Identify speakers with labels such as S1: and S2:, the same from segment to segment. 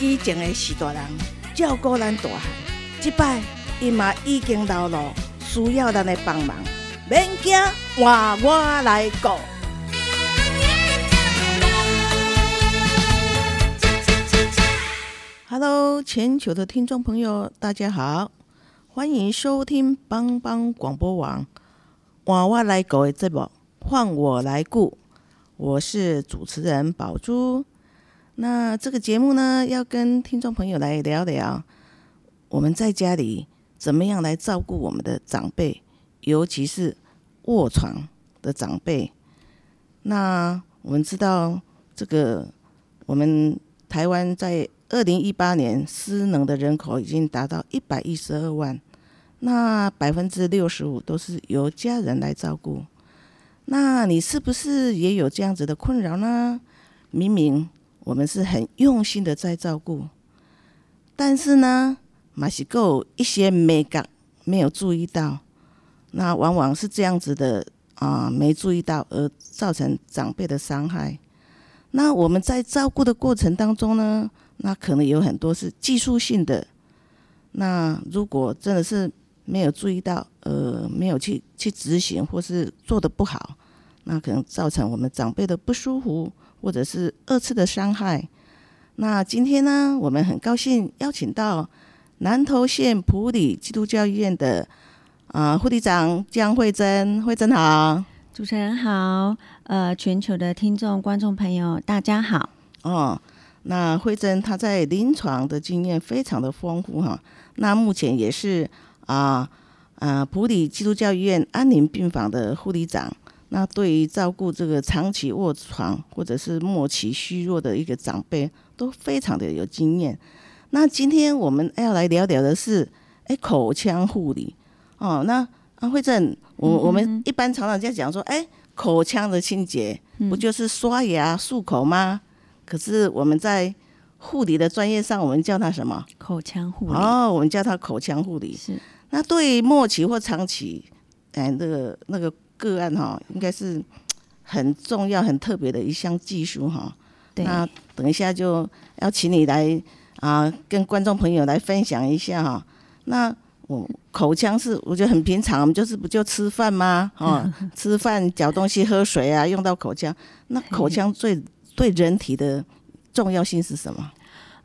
S1: 以前的士大人照顾咱大汉，这摆伊嘛已经老了，需要咱的帮忙。免惊，换我来顾。Hello，全球的听众朋友，大家好，欢迎收听帮帮广播网换我来顾的节目，换我来顾，我是主持人宝珠。那这个节目呢，要跟听众朋友来聊聊，我们在家里怎么样来照顾我们的长辈，尤其是卧床的长辈。那我们知道，这个我们台湾在二零一八年失能的人口已经达到一百一十二万，那百分之六十五都是由家人来照顾。那你是不是也有这样子的困扰呢？明明。我们是很用心的在照顾，但是呢，马西够一些美感没有注意到，那往往是这样子的啊、没注意到而造成长辈的伤害。那我们在照顾的过程当中呢，那可能有很多是技术性的。那如果真的是没有注意到，呃，没有去去执行或是做得不好，那可能造成我们长辈的不舒服。或者是二次的伤害。那今天呢，我们很高兴邀请到南投县普里基督教医院的啊护理长江慧珍，慧珍好，
S2: 主持人好，呃，全球的听众观众朋友大家好。
S1: 哦，那慧珍她在临床的经验非常的丰富哈。那目前也是啊啊埔里基督教医院安宁病房的护理长。那对于照顾这个长期卧床或者是末期虚弱的一个长辈，都非常的有经验。那今天我们要来聊聊的是，哎，口腔护理哦。那安慧正，我我们一般常常在讲说，哎，口腔的清洁不就是刷牙漱口吗？可是我们在护理的专业上，我们叫它什么？
S2: 口腔护理。
S1: 哦，我们叫它口腔护理。
S2: 是。
S1: 那对于末期或长期，哎，那个那个。个案哈，应该是很重要、很特别的一项技术哈。那等一下就要请你来啊，跟观众朋友来分享一下哈。那我口腔是我觉得很平常，我们就是不就吃饭吗？哦，吃饭、嚼东西、喝水啊，用到口腔。那口腔最对人体的重要性是什么？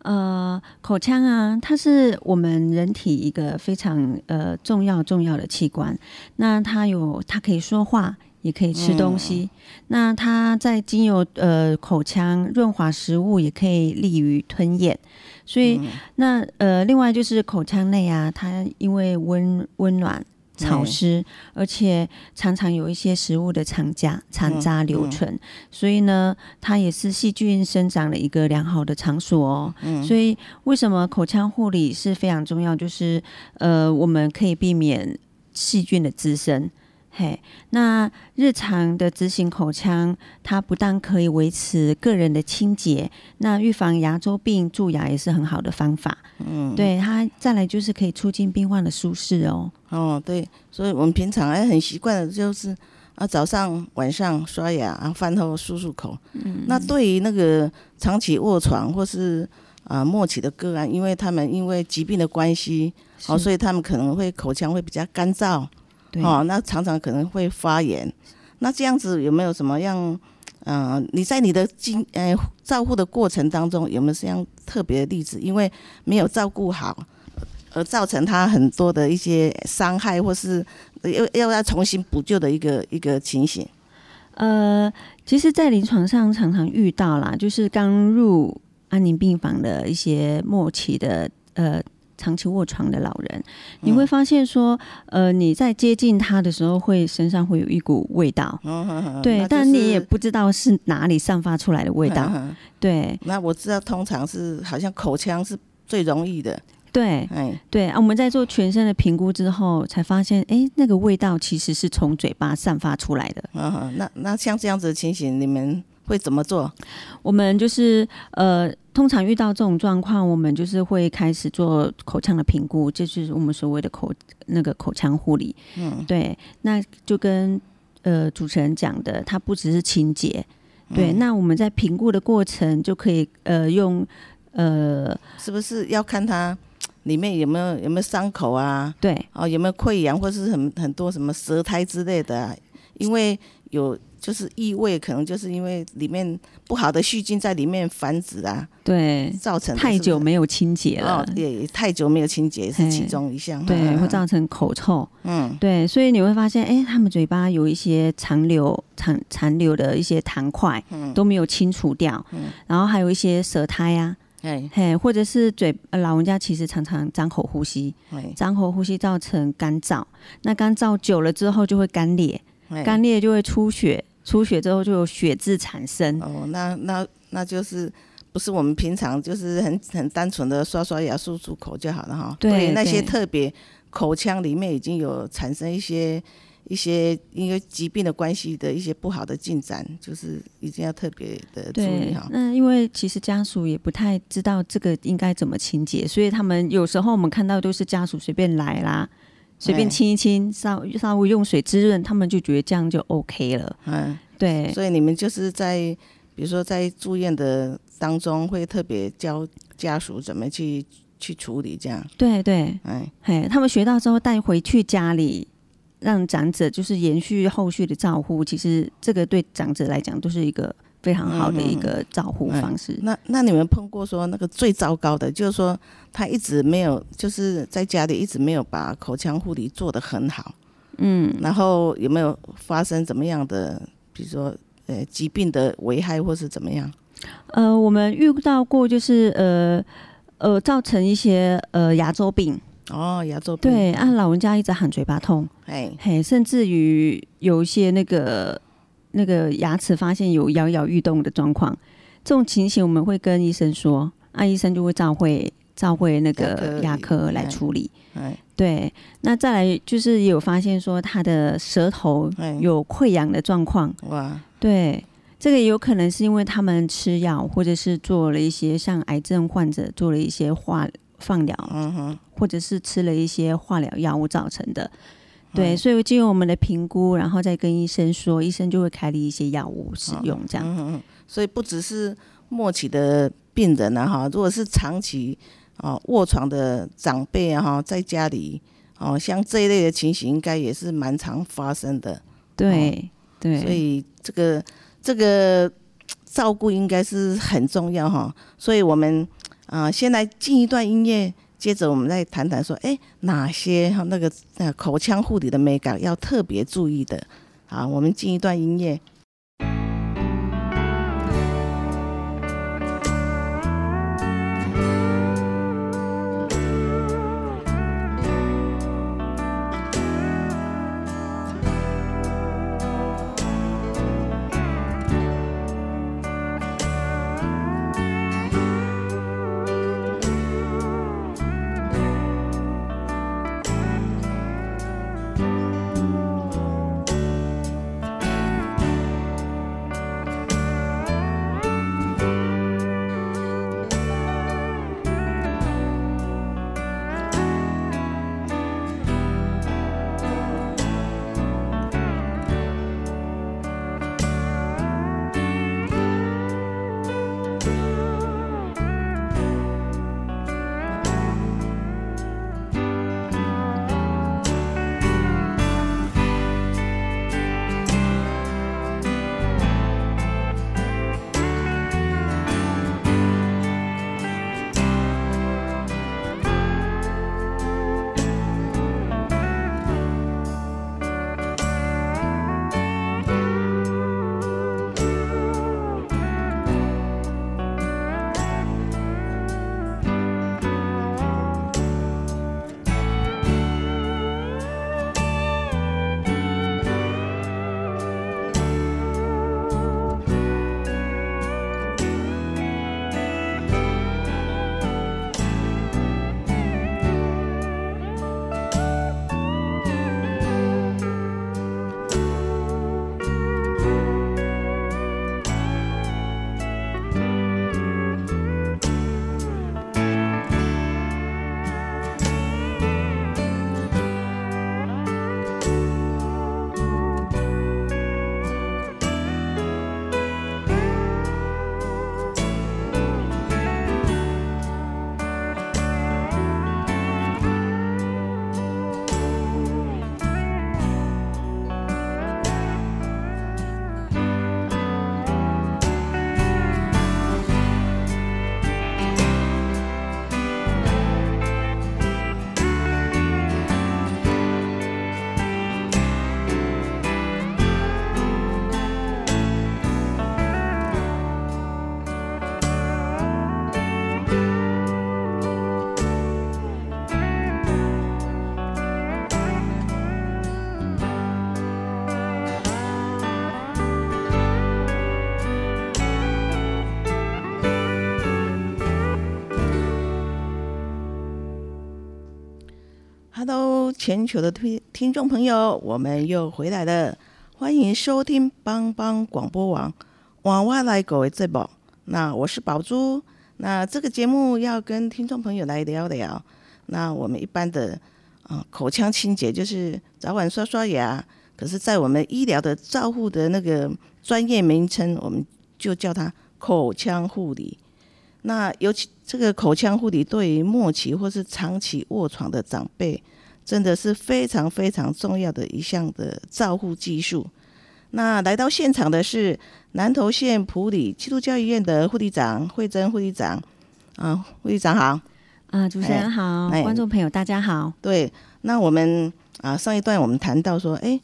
S2: 呃，口腔啊，它是我们人体一个非常呃重要重要的器官。那它有，它可以说话，也可以吃东西。嗯、那它在经由呃口腔润滑食物，也可以利于吞咽。所以，嗯、那呃，另外就是口腔内啊，它因为温温暖。潮湿，而且常常有一些食物的残渣、残渣留存，嗯嗯、所以呢，它也是细菌生长的一个良好的场所哦。嗯、所以，为什么口腔护理是非常重要？就是呃，我们可以避免细菌的滋生。嘿，那日常的执行口腔，它不但可以维持个人的清洁，那预防牙周病、蛀牙也是很好的方法。嗯，对，它再来就是可以促进病患的舒适哦。
S1: 哦，对，所以我们平常哎很习惯的就是啊，早上晚上刷牙，啊，饭后漱漱口。嗯，那对于那个长期卧床或是啊末期的个案，因为他们因为疾病的关系，哦，所以他们可能会口腔会比较干燥。对哦，那常常可能会发炎，那这样子有没有什么样？嗯、呃，你在你的经呃照顾的过程当中有没有这样特别的例子？因为没有照顾好，而造成他很多的一些伤害，或是要要要重新补救的一个一个情形。
S2: 呃，其实，在临床上常常遇到啦，就是刚入安宁病房的一些末期的呃。长期卧床的老人，你会发现说，呃，你在接近他的时候，会身上会有一股味道，
S1: 嗯、对，
S2: 但你也不知道是哪里散发出来的味道，
S1: 嗯、
S2: 对。
S1: 那我知道，通常是好像口腔是最容易的，
S2: 对，
S1: 哎，
S2: 对啊。我们在做全身的评估之后，才发现，哎，那个味道其实是从嘴巴散发出来的。
S1: 嗯，那那像这样子的情形，你们会怎么做？
S2: 我们就是呃。通常遇到这种状况，我们就是会开始做口腔的评估，这就是我们所谓的口那个口腔护理。嗯，对，那就跟呃主持人讲的，它不只是清洁。对，嗯、那我们在评估的过程就可以呃用呃，
S1: 是不是要看它里面有没有有没有伤口啊？
S2: 对，
S1: 哦，有没有溃疡或是很很多什么舌苔之类的、啊？因为有。就是异味，可能就是因为里面不好的细菌在里面繁殖啊，
S2: 对，
S1: 造成
S2: 太久没有清洁了，
S1: 哦，也太久没有清洁是其中一项，
S2: 对，
S1: 嗯、
S2: 会造成口臭，
S1: 嗯，
S2: 对，所以你会发现，哎、欸，他们嘴巴有一些残留、残残留的一些痰块，嗯，都没有清除掉，嗯，然后还有一些舌苔啊，哎，嘿，或者是嘴，老人家其实常常张口呼吸，张口呼吸造成干燥，那干燥久了之后就会干裂，干裂就会出血。出血之后就有血渍产生
S1: 哦，那那那就是不是我们平常就是很很单纯的刷刷牙、漱漱口就好了哈。
S2: 对，对
S1: 那些特别口腔里面已经有产生一些一些因为疾病的关系的一些不好的进展，就是一定要特别的注意哈。
S2: 那因为其实家属也不太知道这个应该怎么清洁，所以他们有时候我们看到都是家属随便来啦。随便亲一亲，稍稍微用水滋润，他们就觉得这样就 OK 了。嗯，对。所
S1: 以你们就是在，比如说在住院的当中，会特别教家属怎么去去处理这样。
S2: 对对，哎嘿，他们学到之后带回去家里，让长者就是延续后续的照护。其实这个对长者来讲都是一个。非常好的一个照护方式。嗯嗯、
S1: 那那你们碰过说那个最糟糕的，就是说他一直没有，就是在家里一直没有把口腔护理做得很好。嗯。然后有没有发生怎么样的，比如说呃疾病的危害或是怎么样？
S2: 呃，我们遇到过就是呃呃造成一些呃牙周病。
S1: 哦，牙周病。
S2: 对，啊，老人家一直喊嘴巴痛。哎嘿，甚至于有一些那个。那个牙齿发现有摇摇欲动的状况，这种情形我们会跟医生说，啊，医生就会召会召会那个牙科来处理。对，那再来就是也有发现说他的舌头有溃疡的状况。哇，对，这个也有可能是因为他们吃药，或者是做了一些像癌症患者做了一些化放疗，嗯哼，或者是吃了一些化疗药物造成的。对，所以经由我们的评估，然后再跟医生说，医生就会开立一些药物使用，这样。嗯嗯。
S1: 所以不只是末期的病人啊，哈，如果是长期哦卧床的长辈啊，哈，在家里哦，像这一类的情形，应该也是蛮常发生的。
S2: 对对。
S1: 所以这个这个照顾应该是很重要哈。所以我们啊，先来进一段音乐。接着我们再谈谈说，哎，哪些那个呃口腔护理的美感要特别注意的？啊，我们进一段音乐。全球的听听众朋友，我们又回来了，欢迎收听帮帮广播网娃娃来狗的节目。那我是宝珠，那这个节目要跟听众朋友来聊聊。那我们一般的啊、口腔清洁就是早晚刷刷牙，可是，在我们医疗的照护的那个专业名称，我们就叫它口腔护理。那尤其这个口腔护理对于末期或是长期卧床的长辈，真的是非常非常重要的一项的照护技术。那来到现场的是南投县普里基督教医院的护理长惠珍护理长，啊，护理长好，
S2: 啊，主持人好，哎、观众朋友大家好。
S1: 对，那我们啊上一段我们谈到说，哎，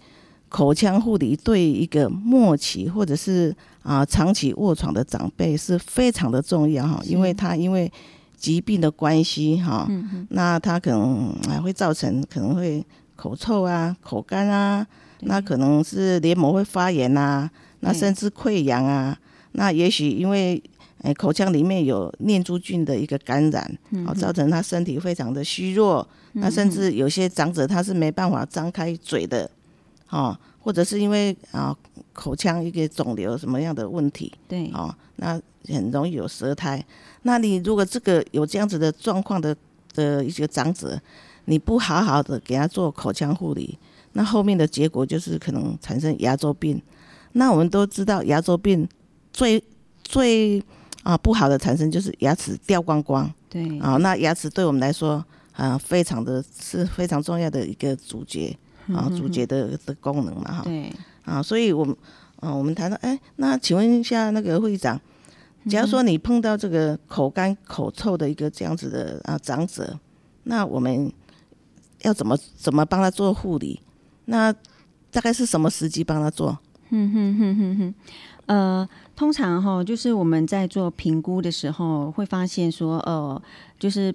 S1: 口腔护理对一个末期或者是啊长期卧床的长辈是非常的重要哈，因为他因为疾病的关系哈，嗯、那他可能还会造成可能会口臭啊、口干啊，那可能是黏膜会发炎啊，那甚至溃疡啊，那也许因为诶口腔里面有念珠菌的一个感染，哦，造成他身体非常的虚弱，那甚至有些长者他是没办法张开嘴的，哦，或者是因为啊口腔一个肿瘤什么样的问题，
S2: 对，
S1: 哦，那很容易有舌苔。那你如果这个有这样子的状况的的一些长者，你不好好的给他做口腔护理，那后面的结果就是可能产生牙周病。那我们都知道牙周病最最啊不好的产生就是牙齿掉光光。
S2: 对。
S1: 啊，那牙齿对我们来说啊非常的是非常重要的一个主角啊，主角的的功能嘛哈。
S2: 对。
S1: 啊，所以我们啊我们谈到哎，那请问一下那个会长。假如说你碰到这个口干口臭的一个这样子的啊长者，那我们要怎么怎么帮他做护理？那大概是什么时机帮他做？
S2: 嗯哼哼哼哼，呃，通常哈，就是我们在做评估的时候，会发现说，呃，就是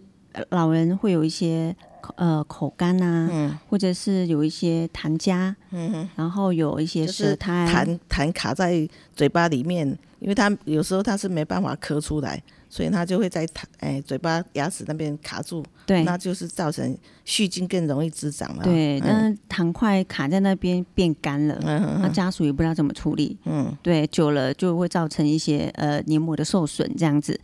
S2: 老人会有一些。呃，口干啊，嗯，或者是有一些痰痂，嗯。哼，然后有一些舌苔，
S1: 痰痰卡在嘴巴里面，因为它有时候它是没办法咳出来，所以它就会在痰哎嘴巴牙齿那边卡住，
S2: 对，
S1: 那就是造成细菌更容易滋长了。
S2: 对，那痰块卡在那边变干了，嗯，那家属也不知道怎么处理，嗯，对，久了就会造成一些呃黏膜的受损这样子。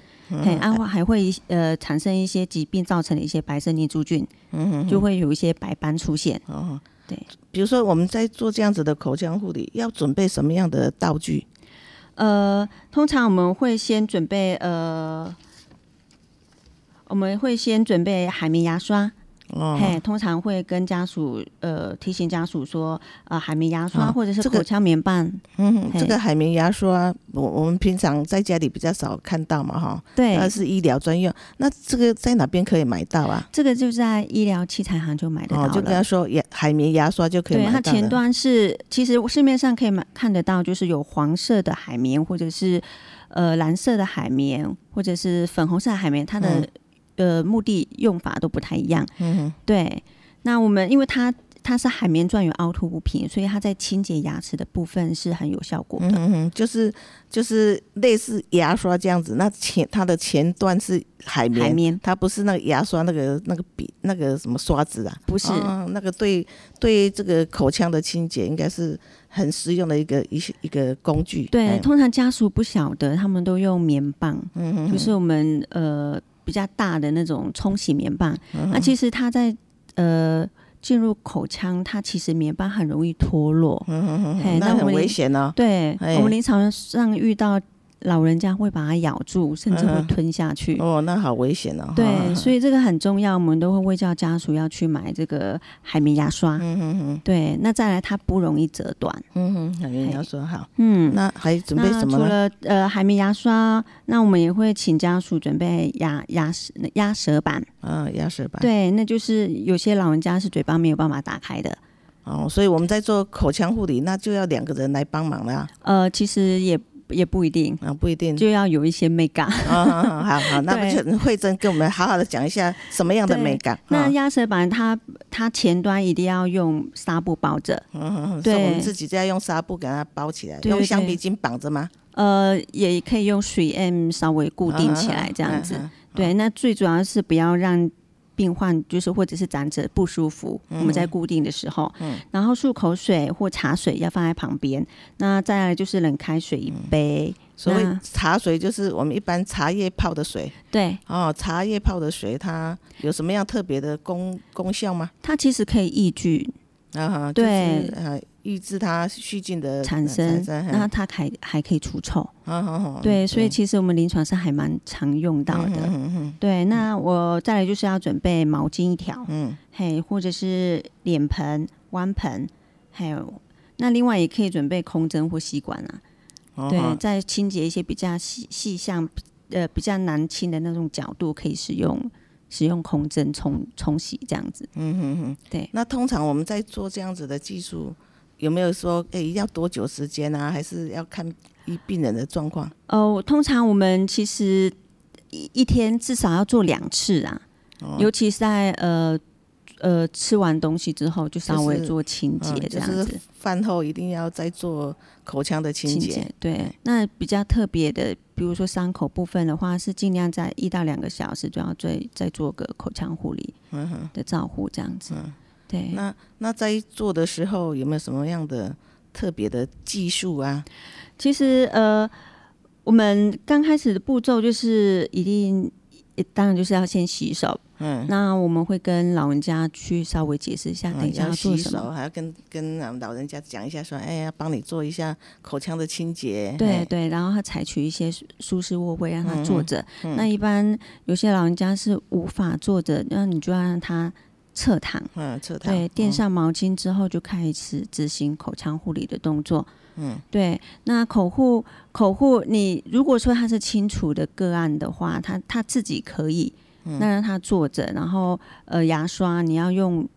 S2: 嘿，安化还会呃产生一些疾病造成的一些白色念珠菌，嗯哼，就会有一些白斑出现。哦，对，
S1: 比如说我们在做这样子的口腔护理，要准备什么样的道具？
S2: 呃，通常我们会先准备呃，我们会先准备海绵牙刷。哦，嘿，通常会跟家属呃提醒家属说，呃，海绵牙刷或者是口腔棉棒。
S1: 嗯哼，这个海绵牙刷，我我们平常在家里比较少看到嘛，哈。
S2: 对。
S1: 它是医疗专用，那这个在哪边可以买到啊？
S2: 这个就在医疗器材行就买得到了。
S1: 就跟他说，牙海绵牙刷就可以买到。
S2: 对，它前端是其实市面上可以买看得到，就是有黄色的海绵，或者是呃蓝色的海绵，或者是粉红色的海绵，它的。嗯呃，目的用法都不太一样。嗯，对。那我们因为它它是海绵状有凹凸不平，所以它在清洁牙齿的部分是很有效果的。
S1: 嗯哼，就是就是类似牙刷这样子。那前它的前端是海绵，海绵它不是那个牙刷那个那个笔那个什么刷子啊？
S2: 不是，
S1: 哦、那个对对这个口腔的清洁应该是很实用的一个一一个工具。
S2: 对，嗯、通常家属不晓得，他们都用棉棒。嗯哼，就是我们呃。比较大的那种冲洗棉棒，嗯、那其实它在呃进入口腔，它其实棉棒很容易脱落，
S1: 嗯哼哼，那很危险呢、哦。
S2: 对，我们临床上遇到。老人家会把它咬住，甚至会吞下去。
S1: 嗯、哦，那好危险哦！
S2: 对，所以这个很重要，我们都会卫教家属要去买这个海绵牙刷。嗯嗯嗯。对，那再来它不容易折断。嗯哼，海绵牙刷好。嗯，
S1: 那还准备什么？
S2: 除了呃海绵牙刷，那我们也会请家属准备牙牙舌压舌板。
S1: 啊，压舌板。
S2: 对，那就是有些老人家是嘴巴没有办法打开的。
S1: 哦，所以我们在做口腔护理，那就要两个人来帮忙了。
S2: 呃，其实也。也不一定
S1: 啊，不一定
S2: 就要有一些美感。
S1: 好好好，那不就惠贞跟我们好好的讲一下什么样的美感？
S2: 那压舌板它它前端一定要用纱布包着，
S1: 嗯，对，我们自己就要用纱布给它包起来，用橡皮筋绑着吗？
S2: 呃，也可以用水 M 稍微固定起来，这样子。对，那最主要是不要让病患就是或者是长者不舒服，
S1: 嗯、
S2: 我们在固定的时候，
S1: 嗯，
S2: 然后漱口水或茶水要放在旁边。那再来就是冷开水一杯。
S1: 嗯、所谓茶水就是我们一般茶叶泡的水。
S2: 对
S1: 哦，茶叶泡的水它有什么样特别的功功效吗？
S2: 它其实可以抑菌。
S1: 啊，
S2: 对，
S1: 呃，抑制它细菌的
S2: 产生，那它还还可以除臭。
S1: 啊，好好。
S2: 对，所以其实我们临床上还蛮常用到的。
S1: 嗯嗯。
S2: 对，那我再来就是要准备毛巾一条，
S1: 嗯，
S2: 嘿，或者是脸盆、弯盆，还有那另外也可以准备空针或吸管啊。对，在清洁一些比较细细项，呃，比较难清的那种角度，可以使用。使用空针冲冲洗这样子，
S1: 嗯哼哼，
S2: 对。
S1: 那通常我们在做这样子的技术，有没有说，哎、欸，要多久时间啊？还是要看一病人的状况？
S2: 哦，通常我们其实一一天至少要做两次啊，哦、尤其是在呃。呃，吃完东西之后就稍微做清洁，这样子。
S1: 就是饭、嗯就是、后一定要再做口腔的清洁。
S2: 对，对那比较特别的，比如说伤口部分的话，是尽量在一到两个小时就要再再做个口腔护理的照护，这样子。
S1: 嗯、
S2: 对。
S1: 那那在做的时候有没有什么样的特别的技术啊？
S2: 其实呃，我们刚开始的步骤就是一定，当然就是要先洗手。嗯，那我们会跟老人家去稍微解释一下，等一下要做什么，
S1: 嗯、还要跟跟老人家讲一下，说，哎，呀帮你做一下口腔的清洁。
S2: 对对，然后他采取一些舒适卧位，让他坐着。
S1: 嗯嗯、
S2: 那一般有些老人家是无法坐着，那你就要让他侧躺。
S1: 嗯，侧躺。
S2: 对，垫上毛巾之后就开始执行口腔护理的动作。
S1: 嗯，
S2: 对。那口护口护，你如果说他是清除的个案的话，他他自己可以。那让他坐着，然后呃，牙刷你要用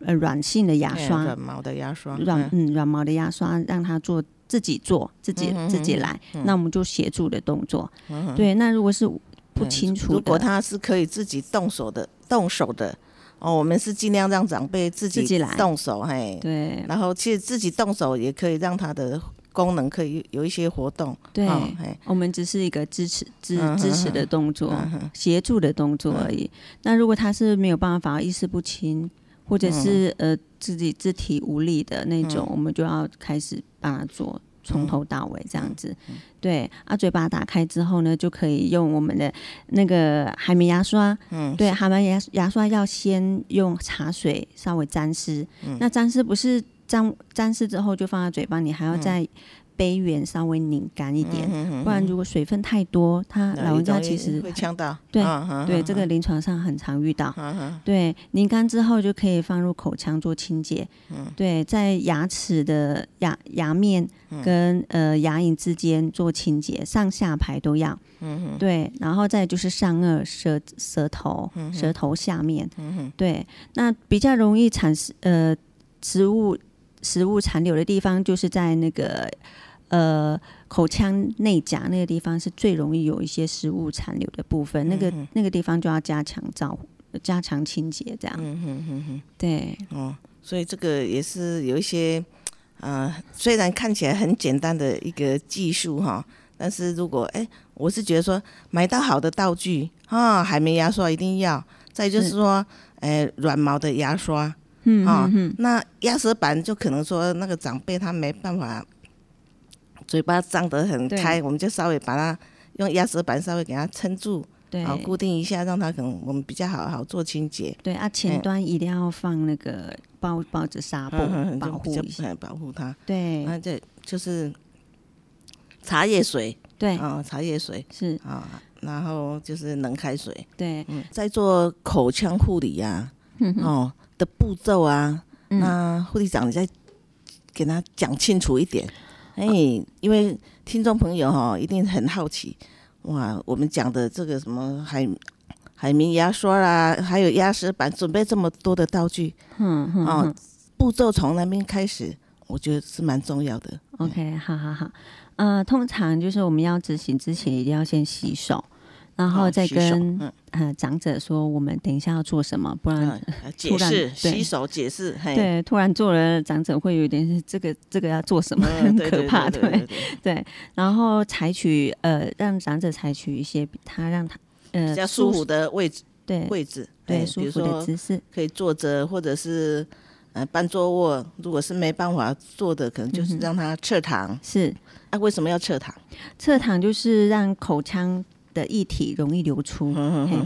S2: 呃软性的牙刷，
S1: 软毛的牙刷，
S2: 软嗯软毛的牙刷，让他做自己做自己自己来，
S1: 嗯、
S2: 那我们就协助的动作。
S1: 嗯、
S2: 对，那如果是不清楚，
S1: 如果他是可以自己动手的，动手的哦，我们是尽量让长辈自己自己来。动手，嘿，
S2: 对，
S1: 然后其实自己动手也可以让他的。功能可以有一些活动，
S2: 对，
S1: 哦、
S2: 我们只是一个支持支支持的动作，协助的动作而已。嗯、那如果他是没有办法意识不清，或者是、嗯、呃自己肢体无力的那种，嗯、我们就要开始帮他做，从头到尾这样子。
S1: 嗯、
S2: 对，啊，嘴巴打开之后呢，就可以用我们的那个海绵牙刷。
S1: 嗯，
S2: 对，海绵牙牙刷要先用茶水稍微沾湿。
S1: 嗯、
S2: 那沾湿不是。沾沾湿之后就放在嘴巴，你还要在杯缘稍微拧干一点，
S1: 嗯、
S2: 不然如果水分太多，他老人家其实
S1: 会呛到。
S2: 对、
S1: 嗯、
S2: 对，这个临床上很常遇到。
S1: 嗯、
S2: 对，拧干之后就可以放入口腔做清洁。
S1: 嗯、
S2: 对，在牙齿的牙牙面跟、嗯、呃牙龈之间做清洁，上下排都要。
S1: 嗯、
S2: 对，然后再就是上颚、舌舌头、舌头下面。
S1: 嗯、
S2: 对，那比较容易产生呃食物。食物残留的地方，就是在那个呃口腔内颊那个地方，是最容易有一些食物残留的部分。那个那个地方就要加强照顾、加强清洁，这样。
S1: 嗯哼哼哼，
S2: 对。
S1: 哦，所以这个也是有一些呃，虽然看起来很简单的一个技术哈，但是如果哎，我是觉得说买到好的道具啊，海绵牙刷一定要，再就是说，哎，软毛的牙刷。
S2: 嗯，
S1: 啊、那压舌板就可能说那个长辈他没办法，嘴巴张得很开，我们就稍微把它用压舌板稍微给它撑住，
S2: 对，
S1: 啊，固定一下，让它可能我们比较好好做清洁。
S2: 对啊，前端一定要放那个包包着纱布保护一下，
S1: 保护它。
S2: 对，
S1: 那这就是茶叶水，
S2: 对。
S1: 啊，茶叶水。
S2: 是。
S1: 啊，然后就是冷开水，
S2: 对，
S1: 嗯，在做口腔护理呀、啊，哦。的步骤啊，那护理长你再给他讲清楚一点，哎、嗯，因为听众朋友哈一定很好奇，哇，我们讲的这个什么海海绵牙刷啦，还有压舌板，准备这么多的道具，
S2: 嗯嗯，
S1: 哦，步骤从那边开始，我觉得是蛮重要的。
S2: OK，好好好，呃，通常就是我们要执行之前一定要先洗手。然后再跟、嗯、呃长者说，我们等一下要做什么，不然、
S1: 嗯、解释洗手解释。
S2: 对，突然做了，长者会有点这个这个要做什么，很可怕，对对。然后采取呃让长者采取一些他让他呃
S1: 比较舒服的位置，
S2: 对
S1: 位置，
S2: 对，
S1: 哎
S2: 舒服的姿势，
S1: 可以坐着或者是呃半坐卧。如果是没办法坐的，可能就是让他侧躺。
S2: 嗯、是，
S1: 啊，为什么要侧躺？
S2: 侧躺就是让口腔的液体容易流出，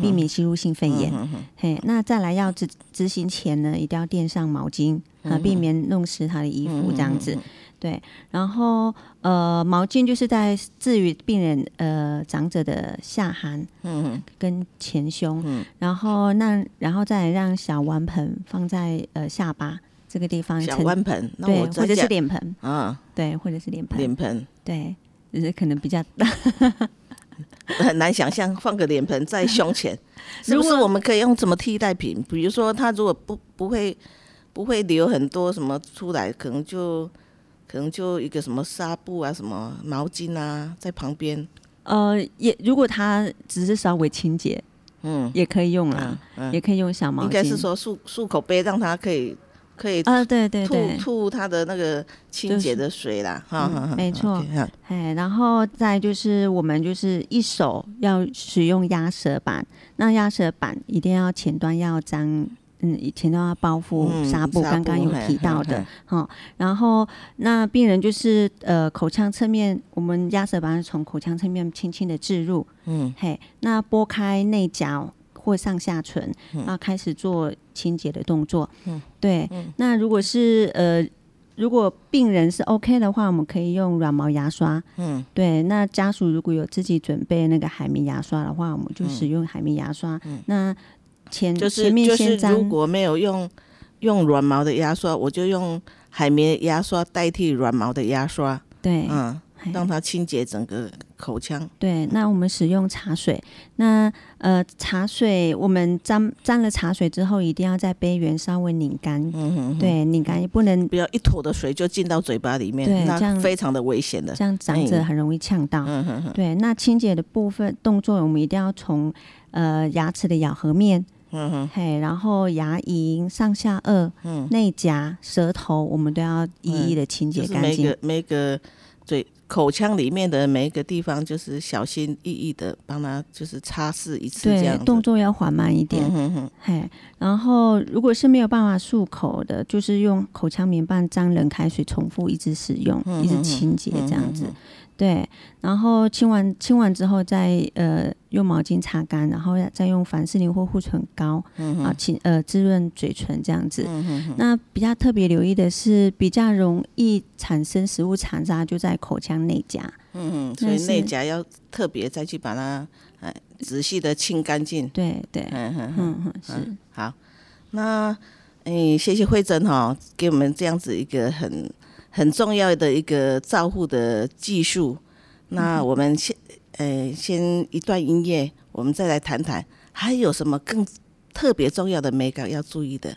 S2: 避免吸入性肺炎。嗯、嘿，那再来要执执行前呢，一定要垫上毛巾，啊，避免弄湿他的衣服，这样子。嗯、对，然后呃，毛巾就是在置于病人呃长者的下颌，嗯，跟前胸，嗯，然后那然后再让小碗盆放在呃下巴这个地方，
S1: 小碗盆，
S2: 对，或者是脸盆，
S1: 啊，
S2: 对，或者是脸盆，
S1: 脸盆，
S2: 对，就是可能比较大。
S1: 很难想象放个脸盆在胸前，是不是？我们可以用什么替代品？比如说，他如果不不会不会流很多什么出来，可能就可能就一个什么纱布啊、什么毛巾啊在旁边。
S2: 呃，也如果他只是稍微清洁，嗯，也可以用啦，嗯嗯、也可以用小毛巾。
S1: 应该是说漱漱口杯，让他可以。可以
S2: 啊，对对对，
S1: 吐吐它的那个清洁的水啦，哈、就是，
S2: 没错，哎，然后再就是我们就是一手要使用压舌板，那压舌板一定要前端要粘，嗯，前端要包覆纱布，刚刚有提到的，哈，然后那病人就是呃口腔侧面，我们压舌板是从口腔侧面轻轻的置入，嗯，嘿，那拨开内角。或上下唇，然后开始做清洁的动作。嗯，对。嗯、那如果是呃，如果病人是 OK 的话，我们可以用软毛牙刷。嗯，对。那家属如果有自己准备那个海绵牙刷的话，我们就使用海绵牙刷。嗯，那前
S1: 就是就是如果没有用用软毛的牙刷，我就用海绵牙刷代替软毛的牙刷。
S2: 对，
S1: 嗯。让它清洁整个口腔。
S2: 对，那我们使用茶水。那呃，茶水我们沾沾了茶水之后，一定要在杯缘稍微拧干。嗯哼哼。对，拧干也不能
S1: 不要一坨的水就进到嘴巴里面，
S2: 对，
S1: 那这样非常的危险的。
S2: 这样长者很容易呛到。嗯哼哼。对，那清洁的部分动作，我们一定要从呃牙齿的咬合面，嗯哼，嘿，然后牙龈、上下颚、嗯，内颊、舌头，我们都要一一的清洁干净。
S1: 就是、每个每个嘴。口腔里面的每一个地方，就是小心翼翼的帮他，就是擦拭一次，这样
S2: 对，动作要缓慢一点。嗯、哼嘿，然后如果是没有办法漱口的，就是用口腔棉棒沾冷开水，重复一直使用，嗯、哼哼一直清洁这样子。嗯对，然后清完清完之后再呃用毛巾擦干，然后再用凡士林或护唇膏、嗯、啊清呃滋润嘴唇这样子。嗯、哼哼那比较特别留意的是，比较容易产生食物残渣，就在口腔内颊。
S1: 嗯嗯，所以内颊要特别再去把它呃仔细的清干净。
S2: 对对，嗯哼哼哼是、嗯、
S1: 好。那哎，谢谢慧珍哈，给我们这样子一个很。很重要的一个照护的技术，那我们先，呃，先一段音乐，我们再来谈谈还有什么更特别重要的美感要注意的。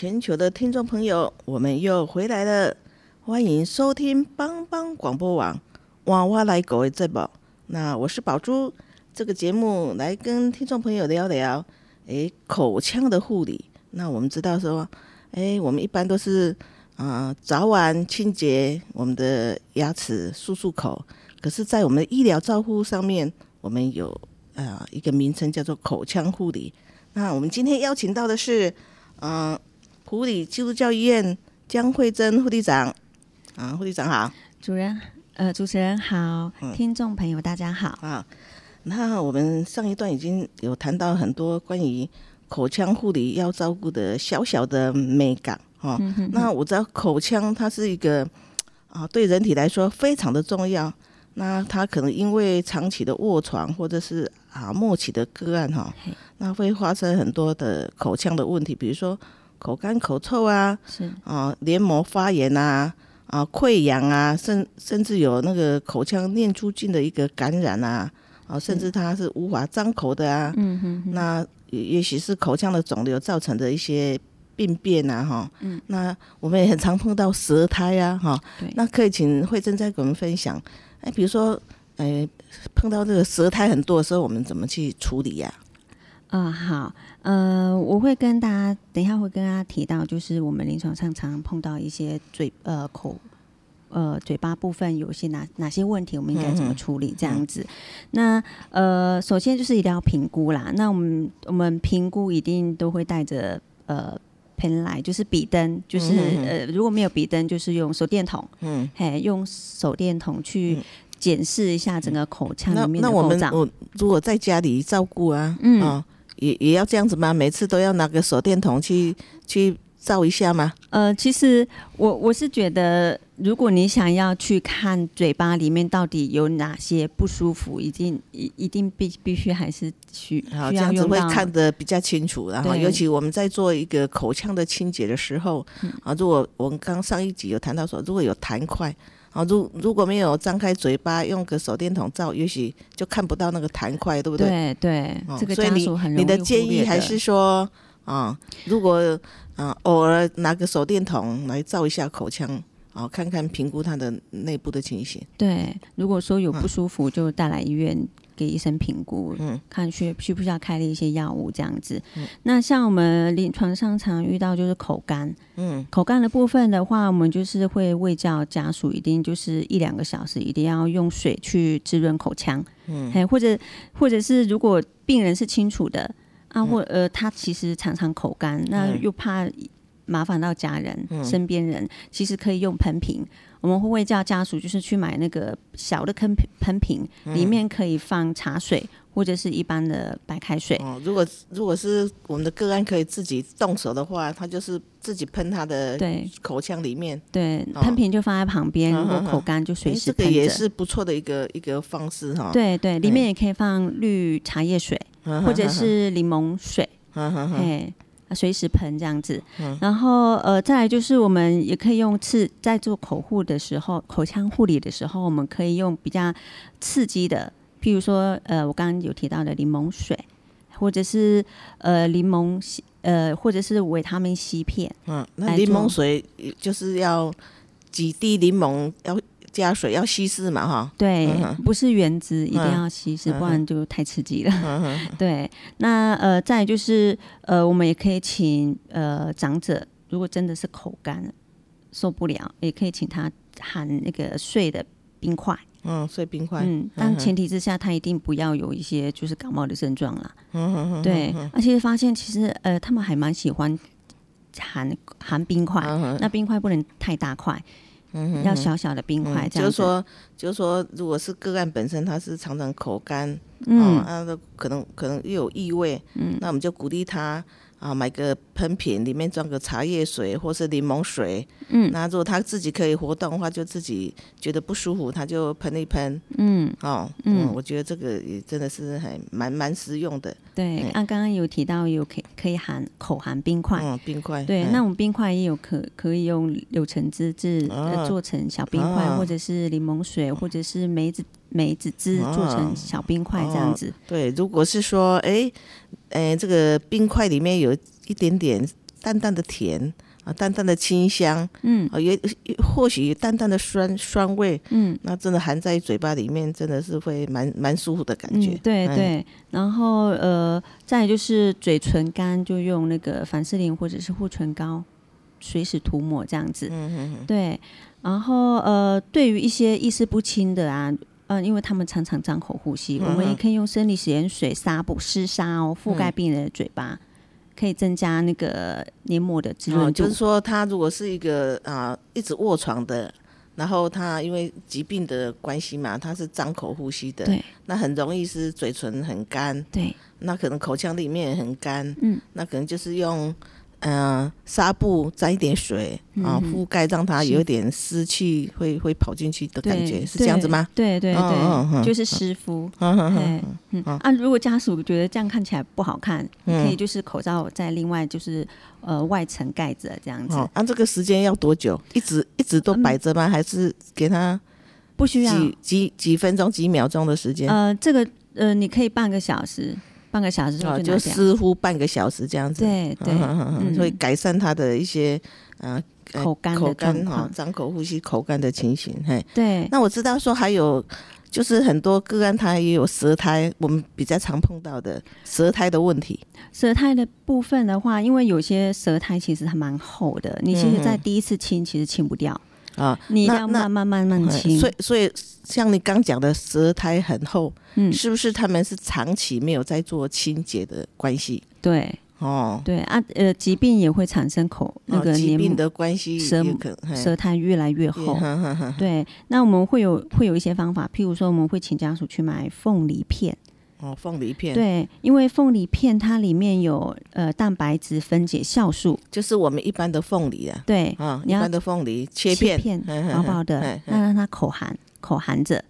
S1: 全球的听众朋友，我们又回来了，欢迎收听帮帮广播网哇哇来狗的节目。那我是宝珠，这个节目来跟听众朋友聊聊，诶，口腔的护理。那我们知道说，诶，我们一般都是啊、早晚清洁我们的牙齿，漱漱口。可是，在我们的医疗照护上面，我们有啊、一个名称叫做口腔护理。那我们今天邀请到的是。嗯，埔里基督教医院江慧珍护理长，啊，护理长好，
S2: 主任，呃，主持人好，嗯、听众朋友大家好
S1: 啊。那我们上一段已经有谈到很多关于口腔护理要照顾的小小的美感哈。嗯、哼哼那我知道口腔它是一个啊，对人体来说非常的重要。那它可能因为长期的卧床或者是啊末期的个案哈。那会发生很多的口腔的问题，比如说口干口臭啊，是。啊，黏膜发炎啊，啊溃疡啊，甚甚至有那个口腔念珠菌的一个感染啊，啊，甚至它是无法张口的啊，嗯哼，哼，那也也许是口腔的肿瘤造成的一些病变啊，哈，嗯，那我们也很常碰到舌苔啊，哈，对，那可以请惠珍再给我们分享，哎，比如说，哎，碰到这个舌苔很多的时候，我们怎么去处理呀？
S2: 啊、呃，好，呃，我会跟大家等一下会跟大家提到，就是我们临床上常常碰到一些嘴呃口呃嘴巴部分有些哪哪些问题，我们应该怎么处理这样子。嗯、那呃，首先就是一定要评估啦。那我们我们评估一定都会带着呃 pen 来，就是笔灯，就是呃如果没有笔灯，就是用手电筒，嗯，嘿，用手电筒去检视一下整个口腔里面的构造。那，那我们我
S1: 如果在家里照顾啊，嗯。哦也也要这样子吗？每次都要拿个手电筒去去照一下吗？
S2: 呃，其实我我是觉得，如果你想要去看嘴巴里面到底有哪些不舒服，一定一一定必必须还是需
S1: 好这样子会看得比较清楚。然后，尤其我们在做一个口腔的清洁的时候，啊，如果我们刚上一集有谈到说，如果有痰块。啊，如如果没有张开嘴巴，用个手电筒照，也许就看不到那个痰块，对不对？
S2: 对对，
S1: 哦、
S2: 这个家属很容易忽略的。
S1: 所以你你的建议还是说，啊，如果啊偶尔拿个手电筒来照一下口腔，啊，看看评估它的内部的情形。
S2: 对，如果说有不舒服，就带来医院。给医生评估，嗯，看需需不需要开了一些药物这样子。嗯、那像我们临床上常遇到就是口干，嗯，口干的部分的话，我们就是会喂教家属一定就是一两个小时一定要用水去滋润口腔，嗯，或者或者是如果病人是清楚的啊，或呃他其实常常口干，那又怕麻烦到家人、嗯、身边人，其实可以用喷瓶。我们会叫家属，就是去买那个小的喷喷瓶，里面可以放茶水或者是一般的白开水。
S1: 哦，如果如果是我们的个案可以自己动手的话，他就是自己喷他的口腔里面。
S2: 对，对，喷瓶就放在旁边，如果口干就随时喷。这个
S1: 也是不错的一个一个方式哈。
S2: 对对，里面也可以放绿茶叶水或者是柠檬水。嘿。随时喷这样子，然后呃，再来就是我们也可以用刺，在做口护的时候，口腔护理的时候，我们可以用比较刺激的，譬如说呃，我刚刚有提到的柠檬水，或者是呃柠檬呃，或者是维他命 C 片。
S1: 嗯，那柠檬水就是要几滴柠檬要。加水要稀释嘛，哈，
S2: 对，嗯、不是原汁，一定要稀释，嗯、不然就太刺激了。嗯、对，那呃，再就是呃，我们也可以请呃长者，如果真的是口干受不了，也可以请他含那个碎的冰块。
S1: 嗯，碎冰块。
S2: 嗯，但前提之下，他一定不要有一些就是感冒的症状啦。嗯哼对，而且发现其实呃，他们还蛮喜欢含含冰块，嗯、那冰块不能太大块。嗯，要小小的冰块，嗯、就是
S1: 说，就是说，如果是个案本身，他是常常口干，嗯，啊，可能可能又有异味，嗯，那我们就鼓励他。啊，买个喷瓶，里面装个茶叶水或是柠檬水。嗯，那如果他自己可以活动的话，就自己觉得不舒服，他就喷一喷。嗯，哦，嗯，嗯，我觉得这个也真的是还蛮蛮实用的。
S2: 对，啊，刚刚有提到有可可以含口含冰块。
S1: 嗯，冰块。
S2: 对，嗯、那我们冰块也有可可以用柳橙汁制、呃、做成小冰块，啊、或者是柠檬水，或者是梅子梅子汁做成小冰块这样子。
S1: 对，如果是说，哎。哎，这个冰块里面有一点点淡淡的甜啊，淡淡的清香，
S2: 嗯
S1: 啊，也或许淡淡的酸酸味，
S2: 嗯，
S1: 那真的含在嘴巴里面，真的是会蛮蛮舒服的感觉。
S2: 嗯、对
S1: 嗯
S2: 对，然后呃，再就是嘴唇干，就用那个凡士林或者是护唇膏，随时涂抹这样子。
S1: 嗯嗯嗯，
S2: 对，然后呃，对于一些意识不清的啊。嗯，因为他们常常张口呼吸，嗯、我们也可以用生理食盐水纱布湿纱哦，覆盖病人的嘴巴，嗯、可以增加那个黏膜的滋润度、
S1: 哦。就是说，他如果是一个啊、呃、一直卧床的，然后他因为疾病的关系嘛，他是张口呼吸的，
S2: 对，
S1: 那很容易是嘴唇很干，
S2: 对，
S1: 那可能口腔里面也很干，
S2: 嗯，
S1: 那可能就是用。嗯，纱布沾一点水啊，覆盖让它有点湿气会会跑进去的感觉，是这样子吗？
S2: 对对对，就是湿敷。嗯嗯啊，如果家属觉得这样看起来不好看，可以就是口罩再另外就是呃外层盖着这样子。
S1: 啊，这个时间要多久？一直一直都摆着吗？还是给他
S2: 不需要
S1: 几几几分钟几秒钟的时间？
S2: 呃，这个呃，你可以半个小时。半个小时就、哦、
S1: 就湿敷半个小时这样子，
S2: 对对，
S1: 所以改善他的一些呃
S2: 口干
S1: 口干哈，张口呼吸口干的情形。嘿，
S2: 对。
S1: 那我知道说还有就是很多个案他也有舌苔，我们比较常碰到的舌苔的问题。
S2: 舌苔的部分的话，因为有些舌苔其实还蛮厚的，你其实在第一次清其实清不掉。嗯
S1: 啊，
S2: 你要慢慢慢慢清。
S1: 所以所以像你刚讲的舌苔很厚，
S2: 嗯，
S1: 是不是他们是长期没有在做清洁的关系？
S2: 对，
S1: 哦，
S2: 对啊，呃，疾病也会产生口那个
S1: 疾病的关系，
S2: 舌舌苔越来越厚。对，那我们会有会有一些方法，譬如说我们会请家属去买凤梨片。
S1: 哦，凤梨片
S2: 对，因为凤梨片它里面有呃蛋白质分解酵素，
S1: 就是我们一般的凤梨啊。
S2: 对，
S1: 啊，一般的凤梨切片，
S2: 切片薄薄的，那让它口含，口含着，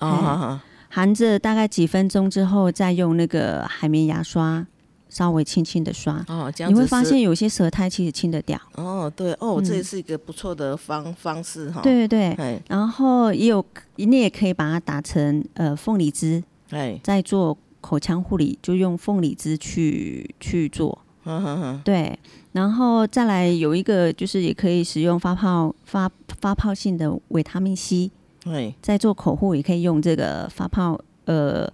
S1: 哦，
S2: 含着大概几分钟之后，再用那个海绵牙刷稍微轻轻的刷，
S1: 哦，这样
S2: 你会发现有些舌苔其实清得掉。
S1: 哦，对，哦，这也是一个不错的方方式哈。
S2: 对对对，然后也有，你也可以把它打成呃凤梨汁。
S1: 哎，
S2: 在做口腔护理，就用凤梨汁去去做。对，然后再来有一个就是也可以使用发泡发发泡性的维他命 C。
S1: 对，
S2: 在做口护也可以用这个发泡，呃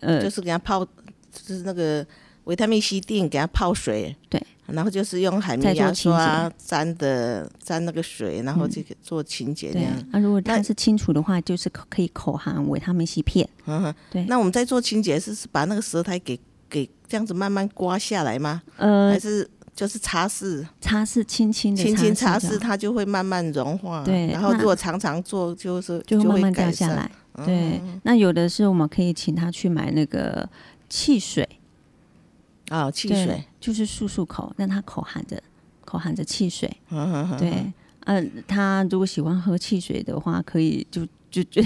S2: 呃，
S1: 就是给它泡，就是那个维他命 C 定给它泡水。
S2: 对。
S1: 然后就是用海绵牙刷沾的沾那个水，然后就做清洁这样。
S2: 那、嗯啊、如果它是清楚的话，就是可以口含维他命 C 片。
S1: 嗯哼，
S2: 对。
S1: 那我们在做清洁是是把那个舌苔给给这样子慢慢刮下来吗？
S2: 呃，
S1: 还是就是擦拭？
S2: 擦拭，轻轻的，
S1: 轻轻擦拭，它就会慢慢融化。
S2: 对。
S1: 然后如果常常做，就是
S2: 就会慢慢
S1: 掉
S2: 下来。对。那有的是我们可以请他去买那个汽水。
S1: 啊，汽水
S2: 就是漱漱口，让他口含着口含着汽水。
S1: 嗯哼哼
S2: 对，嗯、呃，他如果喜欢喝汽水的话，可以就就就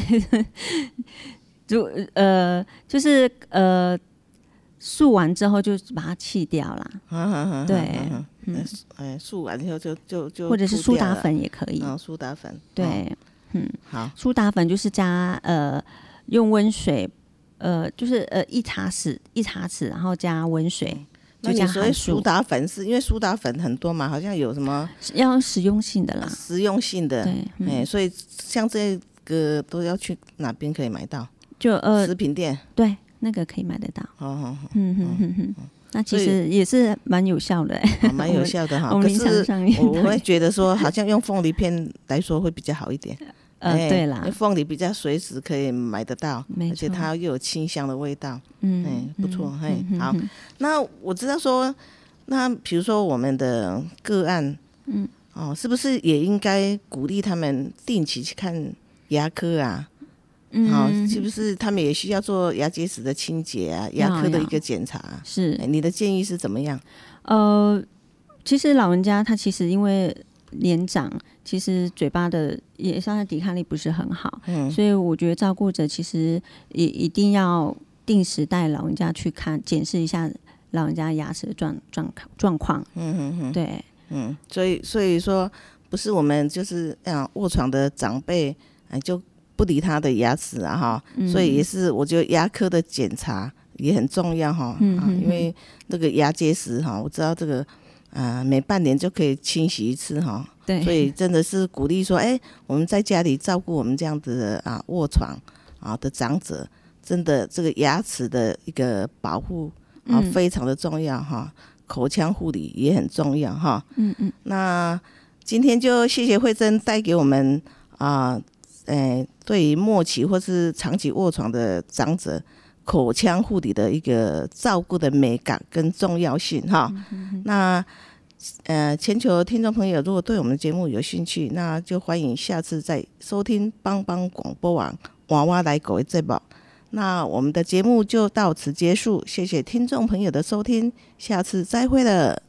S2: 就呃，就是呃，漱完之后就把它弃掉了。
S1: 嗯哼哼
S2: 对，
S1: 嗯，哎，漱完之后就就就
S2: 或者是苏打粉也可以。
S1: 啊，苏打粉。
S2: 对，嗯，
S1: 好，
S2: 苏打粉就是加呃，用温水。呃，就是呃一茶匙一茶匙，然后加温水，就加含
S1: 苏打粉是因为苏打粉很多嘛，好像有什么
S2: 要实用性的啦，
S1: 实用性的，
S2: 对，
S1: 哎、嗯，所以像这个都要去哪边可以买到？
S2: 就呃
S1: 食品店，
S2: 对，那个可以买得到。
S1: 哦哦，
S2: 嗯嗯嗯嗯，那其实也是蛮有效的，
S1: 蛮有效的哈。可是我会觉得说，好像用凤梨片来说会比较好一点。
S2: 呃，对啦，
S1: 凤梨比较随时可以买得到，而且它又有清香的味道，
S2: 嗯，
S1: 哎，不错，嘿，好。那我知道说，那比如说我们的个案，
S2: 嗯，
S1: 哦，是不是也应该鼓励他们定期去看牙科啊？
S2: 嗯，
S1: 好，是不是他们也需要做牙结石的清洁啊？牙科的一个检查，
S2: 是，
S1: 你的建议是怎么样？
S2: 呃，其实老人家他其实因为。年长其实嘴巴的也相对抵抗力不是很好，
S1: 嗯，
S2: 所以我觉得照顾者其实也一定要定时带老人家去看检视一下老人家牙齿的状状状况，
S1: 嗯哼哼，
S2: 对，
S1: 嗯，所以所以说不是我们就是啊卧床的长辈哎就不理他的牙齿啊哈，
S2: 嗯、
S1: 所以也是我觉得牙科的检查也很重要哈，
S2: 嗯，嗯，
S1: 因为那个牙结石哈，我知道这个。
S3: 啊、呃，每半年就可以清洗一次哈。
S2: 对，
S3: 所以真的是鼓励说，哎、欸，我们在家里照顾我们这样子的啊卧床啊的长者，真的这个牙齿的一个保护啊非常的重要哈，嗯、口腔护理也很重要哈。嗯嗯。那今天就谢谢慧珍带给我们啊，哎、欸，对于末期或是长期卧床的长者，口腔护理的一个照顾的美感跟重要性哈。那。呃，全球听众朋友，如果对我们的节目有兴趣，那就欢迎下次再收听帮帮广播网娃娃来狗的节目。那我们的节目就到此结束，谢谢听众朋友的收听，下次再会了。